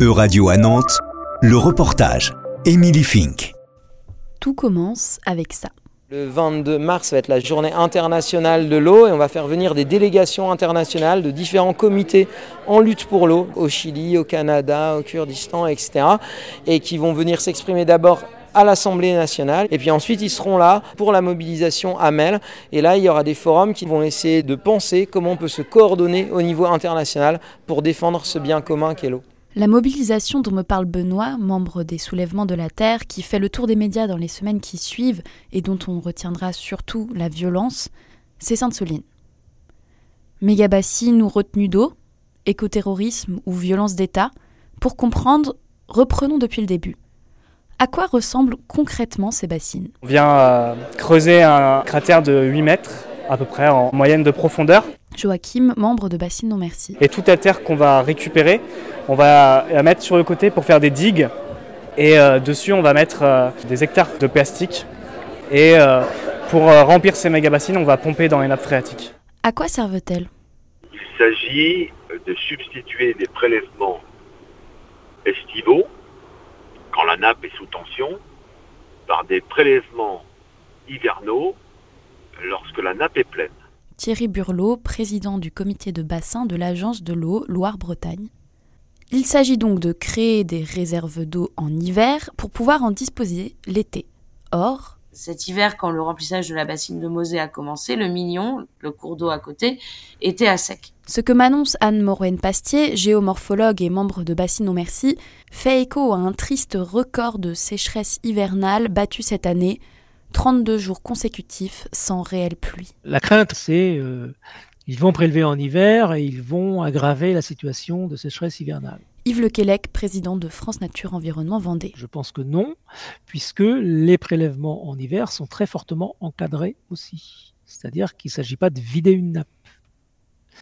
E-Radio à Nantes, le reportage. Émilie Fink. Tout commence avec ça. Le 22 mars va être la journée internationale de l'eau et on va faire venir des délégations internationales de différents comités en lutte pour l'eau au Chili, au Canada, au Kurdistan, etc. Et qui vont venir s'exprimer d'abord à l'Assemblée nationale. Et puis ensuite, ils seront là pour la mobilisation à Mel. Et là, il y aura des forums qui vont essayer de penser comment on peut se coordonner au niveau international pour défendre ce bien commun qu'est l'eau. La mobilisation dont me parle Benoît, membre des soulèvements de la Terre, qui fait le tour des médias dans les semaines qui suivent et dont on retiendra surtout la violence, c'est Sainte-Soline. Mégabassine ou retenue d'eau, écoterrorisme ou violence d'État, pour comprendre, reprenons depuis le début. À quoi ressemblent concrètement ces bassines? On vient euh, creuser un cratère de 8 mètres à peu près en moyenne de profondeur. Joachim, membre de Bassine Non Merci. Et toute la terre qu'on va récupérer, on va la mettre sur le côté pour faire des digues. Et euh, dessus, on va mettre euh, des hectares de plastique. Et euh, pour remplir ces méga bassines, on va pomper dans les nappes phréatiques. À quoi servent-elles? Il s'agit de substituer des prélèvements estivaux, quand la nappe est sous tension, par des prélèvements hivernaux lorsque la nappe est pleine. Thierry Burlot, président du comité de bassin de l'Agence de l'eau Loire-Bretagne. Il s'agit donc de créer des réserves d'eau en hiver pour pouvoir en disposer l'été. Or, cet hiver, quand le remplissage de la bassine de Mosée a commencé, le Mignon, le cours d'eau à côté, était à sec. Ce que m'annonce Anne Morwen-Pastier, géomorphologue et membre de Bassine au Merci, fait écho à un triste record de sécheresse hivernale battu cette année, 32 jours consécutifs sans réelle pluie. La crainte, c'est euh, ils vont prélever en hiver et ils vont aggraver la situation de sécheresse hivernale. Yves Lequelec, président de France Nature Environnement Vendée. Je pense que non, puisque les prélèvements en hiver sont très fortement encadrés aussi. C'est-à-dire qu'il ne s'agit pas de vider une nappe.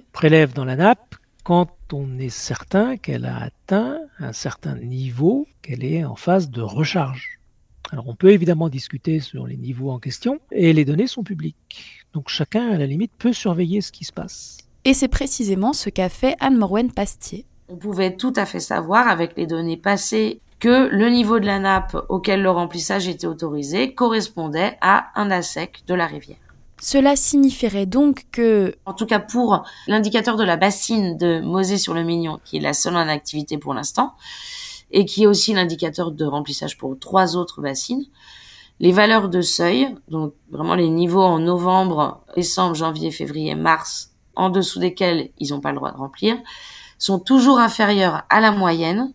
On prélève dans la nappe quand on est certain qu'elle a atteint un certain niveau, qu'elle est en phase de recharge. Alors on peut évidemment discuter sur les niveaux en question et les données sont publiques. Donc chacun à la limite peut surveiller ce qui se passe. Et c'est précisément ce qu'a fait Anne Morwen Pastier. On pouvait tout à fait savoir avec les données passées que le niveau de la nappe auquel le remplissage était autorisé correspondait à un assec de la rivière. Cela signifierait donc que... En tout cas pour l'indicateur de la bassine de Mosée sur le Mignon, qui est la seule en activité pour l'instant, et qui est aussi l'indicateur de remplissage pour trois autres bassines. Les valeurs de seuil, donc vraiment les niveaux en novembre, décembre, janvier, février, mars, en dessous desquels ils n'ont pas le droit de remplir, sont toujours inférieurs à la moyenne,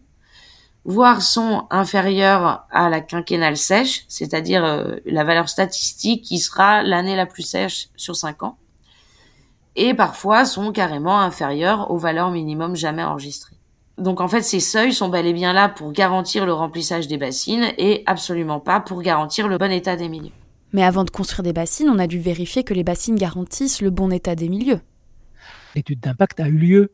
voire sont inférieurs à la quinquennale sèche, c'est-à-dire euh, la valeur statistique qui sera l'année la plus sèche sur cinq ans, et parfois sont carrément inférieurs aux valeurs minimum jamais enregistrées. Donc en fait, ces seuils sont bel et bien là pour garantir le remplissage des bassines et absolument pas pour garantir le bon état des milieux. Mais avant de construire des bassines, on a dû vérifier que les bassines garantissent le bon état des milieux. L'étude d'impact a eu lieu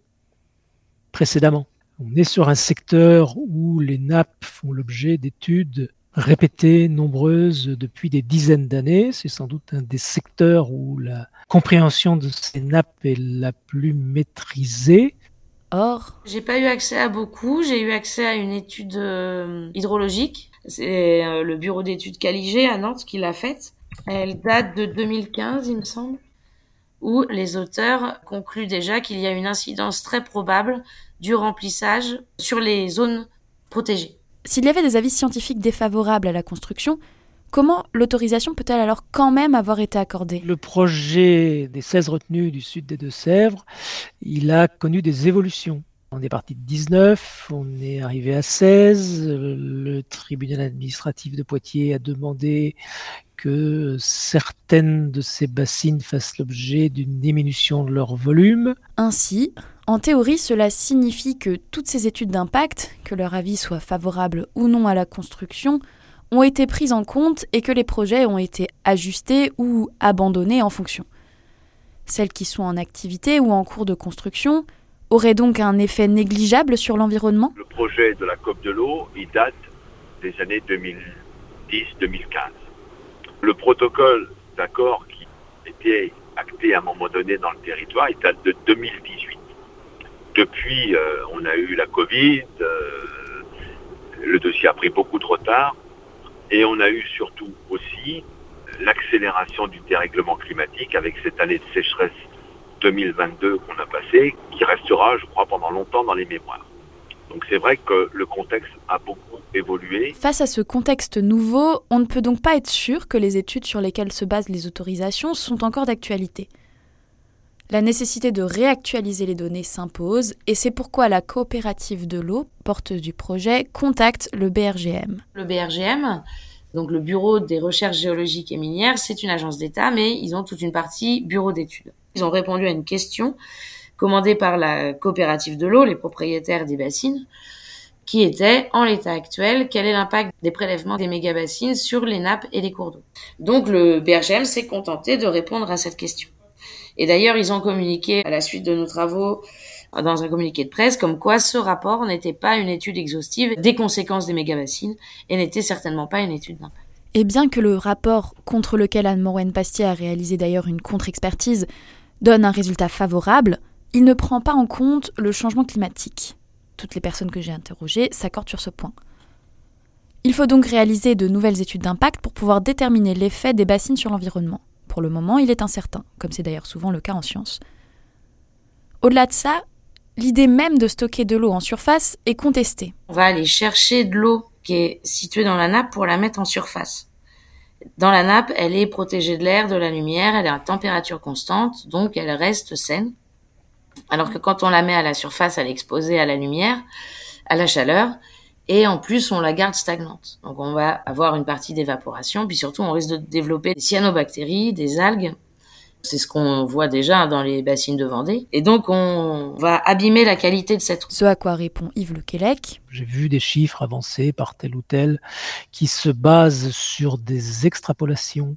précédemment. On est sur un secteur où les nappes font l'objet d'études répétées, nombreuses, depuis des dizaines d'années. C'est sans doute un des secteurs où la compréhension de ces nappes est la plus maîtrisée. Or, j'ai pas eu accès à beaucoup. J'ai eu accès à une étude euh, hydrologique. C'est euh, le bureau d'études Caligé à Nantes qui l'a faite. Elle date de 2015, il me semble, où les auteurs concluent déjà qu'il y a une incidence très probable du remplissage sur les zones protégées. S'il y avait des avis scientifiques défavorables à la construction, Comment l'autorisation peut-elle alors quand même avoir été accordée? Le projet des 16 retenues du sud des Deux-Sèvres, il a connu des évolutions. On est parti de 19, on est arrivé à 16. Le tribunal administratif de Poitiers a demandé que certaines de ces bassines fassent l'objet d'une diminution de leur volume. Ainsi, en théorie, cela signifie que toutes ces études d'impact, que leur avis soit favorable ou non à la construction, ont été prises en compte et que les projets ont été ajustés ou abandonnés en fonction. Celles qui sont en activité ou en cours de construction auraient donc un effet négligeable sur l'environnement? Le projet de la COP de l'eau, il date des années 2010-2015. Le protocole d'accord qui était acté à un moment donné dans le territoire, il date de 2018. Depuis, euh, on a eu la Covid, euh, le dossier a pris beaucoup de retard. Et on a eu surtout aussi l'accélération du dérèglement climatique avec cette année de sécheresse 2022 qu'on a passée, qui restera, je crois, pendant longtemps dans les mémoires. Donc c'est vrai que le contexte a beaucoup évolué. Face à ce contexte nouveau, on ne peut donc pas être sûr que les études sur lesquelles se basent les autorisations sont encore d'actualité. La nécessité de réactualiser les données s'impose et c'est pourquoi la coopérative de l'eau, porteuse du projet, contacte le BRGM. Le BRGM, donc le Bureau des recherches géologiques et minières, c'est une agence d'État, mais ils ont toute une partie bureau d'études. Ils ont répondu à une question commandée par la coopérative de l'eau, les propriétaires des bassines, qui était, en l'état actuel, quel est l'impact des prélèvements des mégabassines sur les nappes et les cours d'eau. Donc le BRGM s'est contenté de répondre à cette question. Et d'ailleurs, ils ont communiqué à la suite de nos travaux dans un communiqué de presse comme quoi ce rapport n'était pas une étude exhaustive des conséquences des mégabassines et n'était certainement pas une étude d'impact. Et bien que le rapport contre lequel Anne Moren Pastier a réalisé d'ailleurs une contre-expertise donne un résultat favorable, il ne prend pas en compte le changement climatique. Toutes les personnes que j'ai interrogées s'accordent sur ce point. Il faut donc réaliser de nouvelles études d'impact pour pouvoir déterminer l'effet des bassines sur l'environnement. Pour le moment, il est incertain, comme c'est d'ailleurs souvent le cas en sciences. Au-delà de ça, l'idée même de stocker de l'eau en surface est contestée. On va aller chercher de l'eau qui est située dans la nappe pour la mettre en surface. Dans la nappe, elle est protégée de l'air, de la lumière, elle est à température constante, donc elle reste saine. Alors que quand on la met à la surface, elle est exposée à la lumière, à la chaleur, et en plus on la garde stagnante. Donc on va avoir une partie d'évaporation, puis surtout on risque de développer des cyanobactéries, des algues. C'est ce qu'on voit déjà dans les bassines de Vendée. Et donc on va abîmer la qualité de cette eau. Ce à quoi répond Yves Lequelec. J'ai vu des chiffres avancés par tel ou tel qui se basent sur des extrapolations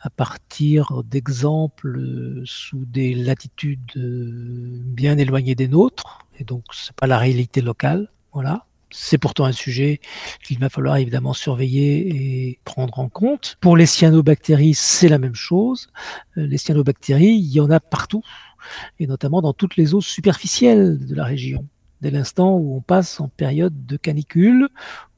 à partir d'exemples sous des latitudes bien éloignées des nôtres. Et donc c'est pas la réalité locale. Voilà. C'est pourtant un sujet qu'il va falloir évidemment surveiller et prendre en compte. Pour les cyanobactéries, c'est la même chose. Euh, les cyanobactéries, il y en a partout, et notamment dans toutes les eaux superficielles de la région. Dès l'instant où on passe en période de canicule,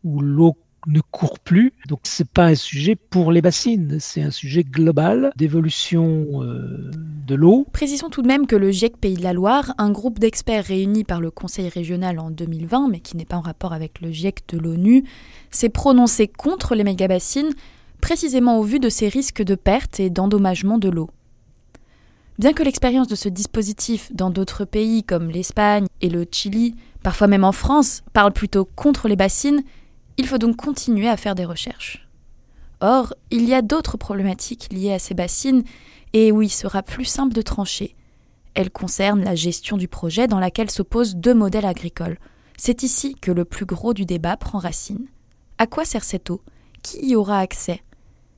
où l'eau ne court plus. Donc c'est pas un sujet pour les bassines, c'est un sujet global d'évolution euh, de l'eau. Précisons tout de même que le GIEC Pays de la Loire, un groupe d'experts réunis par le Conseil régional en 2020, mais qui n'est pas en rapport avec le GIEC de l'ONU, s'est prononcé contre les mégabassines, précisément au vu de ces risques de perte et d'endommagement de l'eau. Bien que l'expérience de ce dispositif dans d'autres pays comme l'Espagne et le Chili, parfois même en France, parle plutôt contre les bassines, il faut donc continuer à faire des recherches. Or, il y a d'autres problématiques liées à ces bassines et où il sera plus simple de trancher. Elles concernent la gestion du projet dans laquelle s'opposent deux modèles agricoles. C'est ici que le plus gros du débat prend racine. À quoi sert cette eau? Qui y aura accès?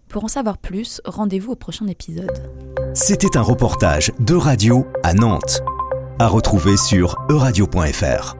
Pour en savoir plus, rendez-vous au prochain épisode. C'était un reportage de radio à Nantes, à retrouver sur euradio.fr.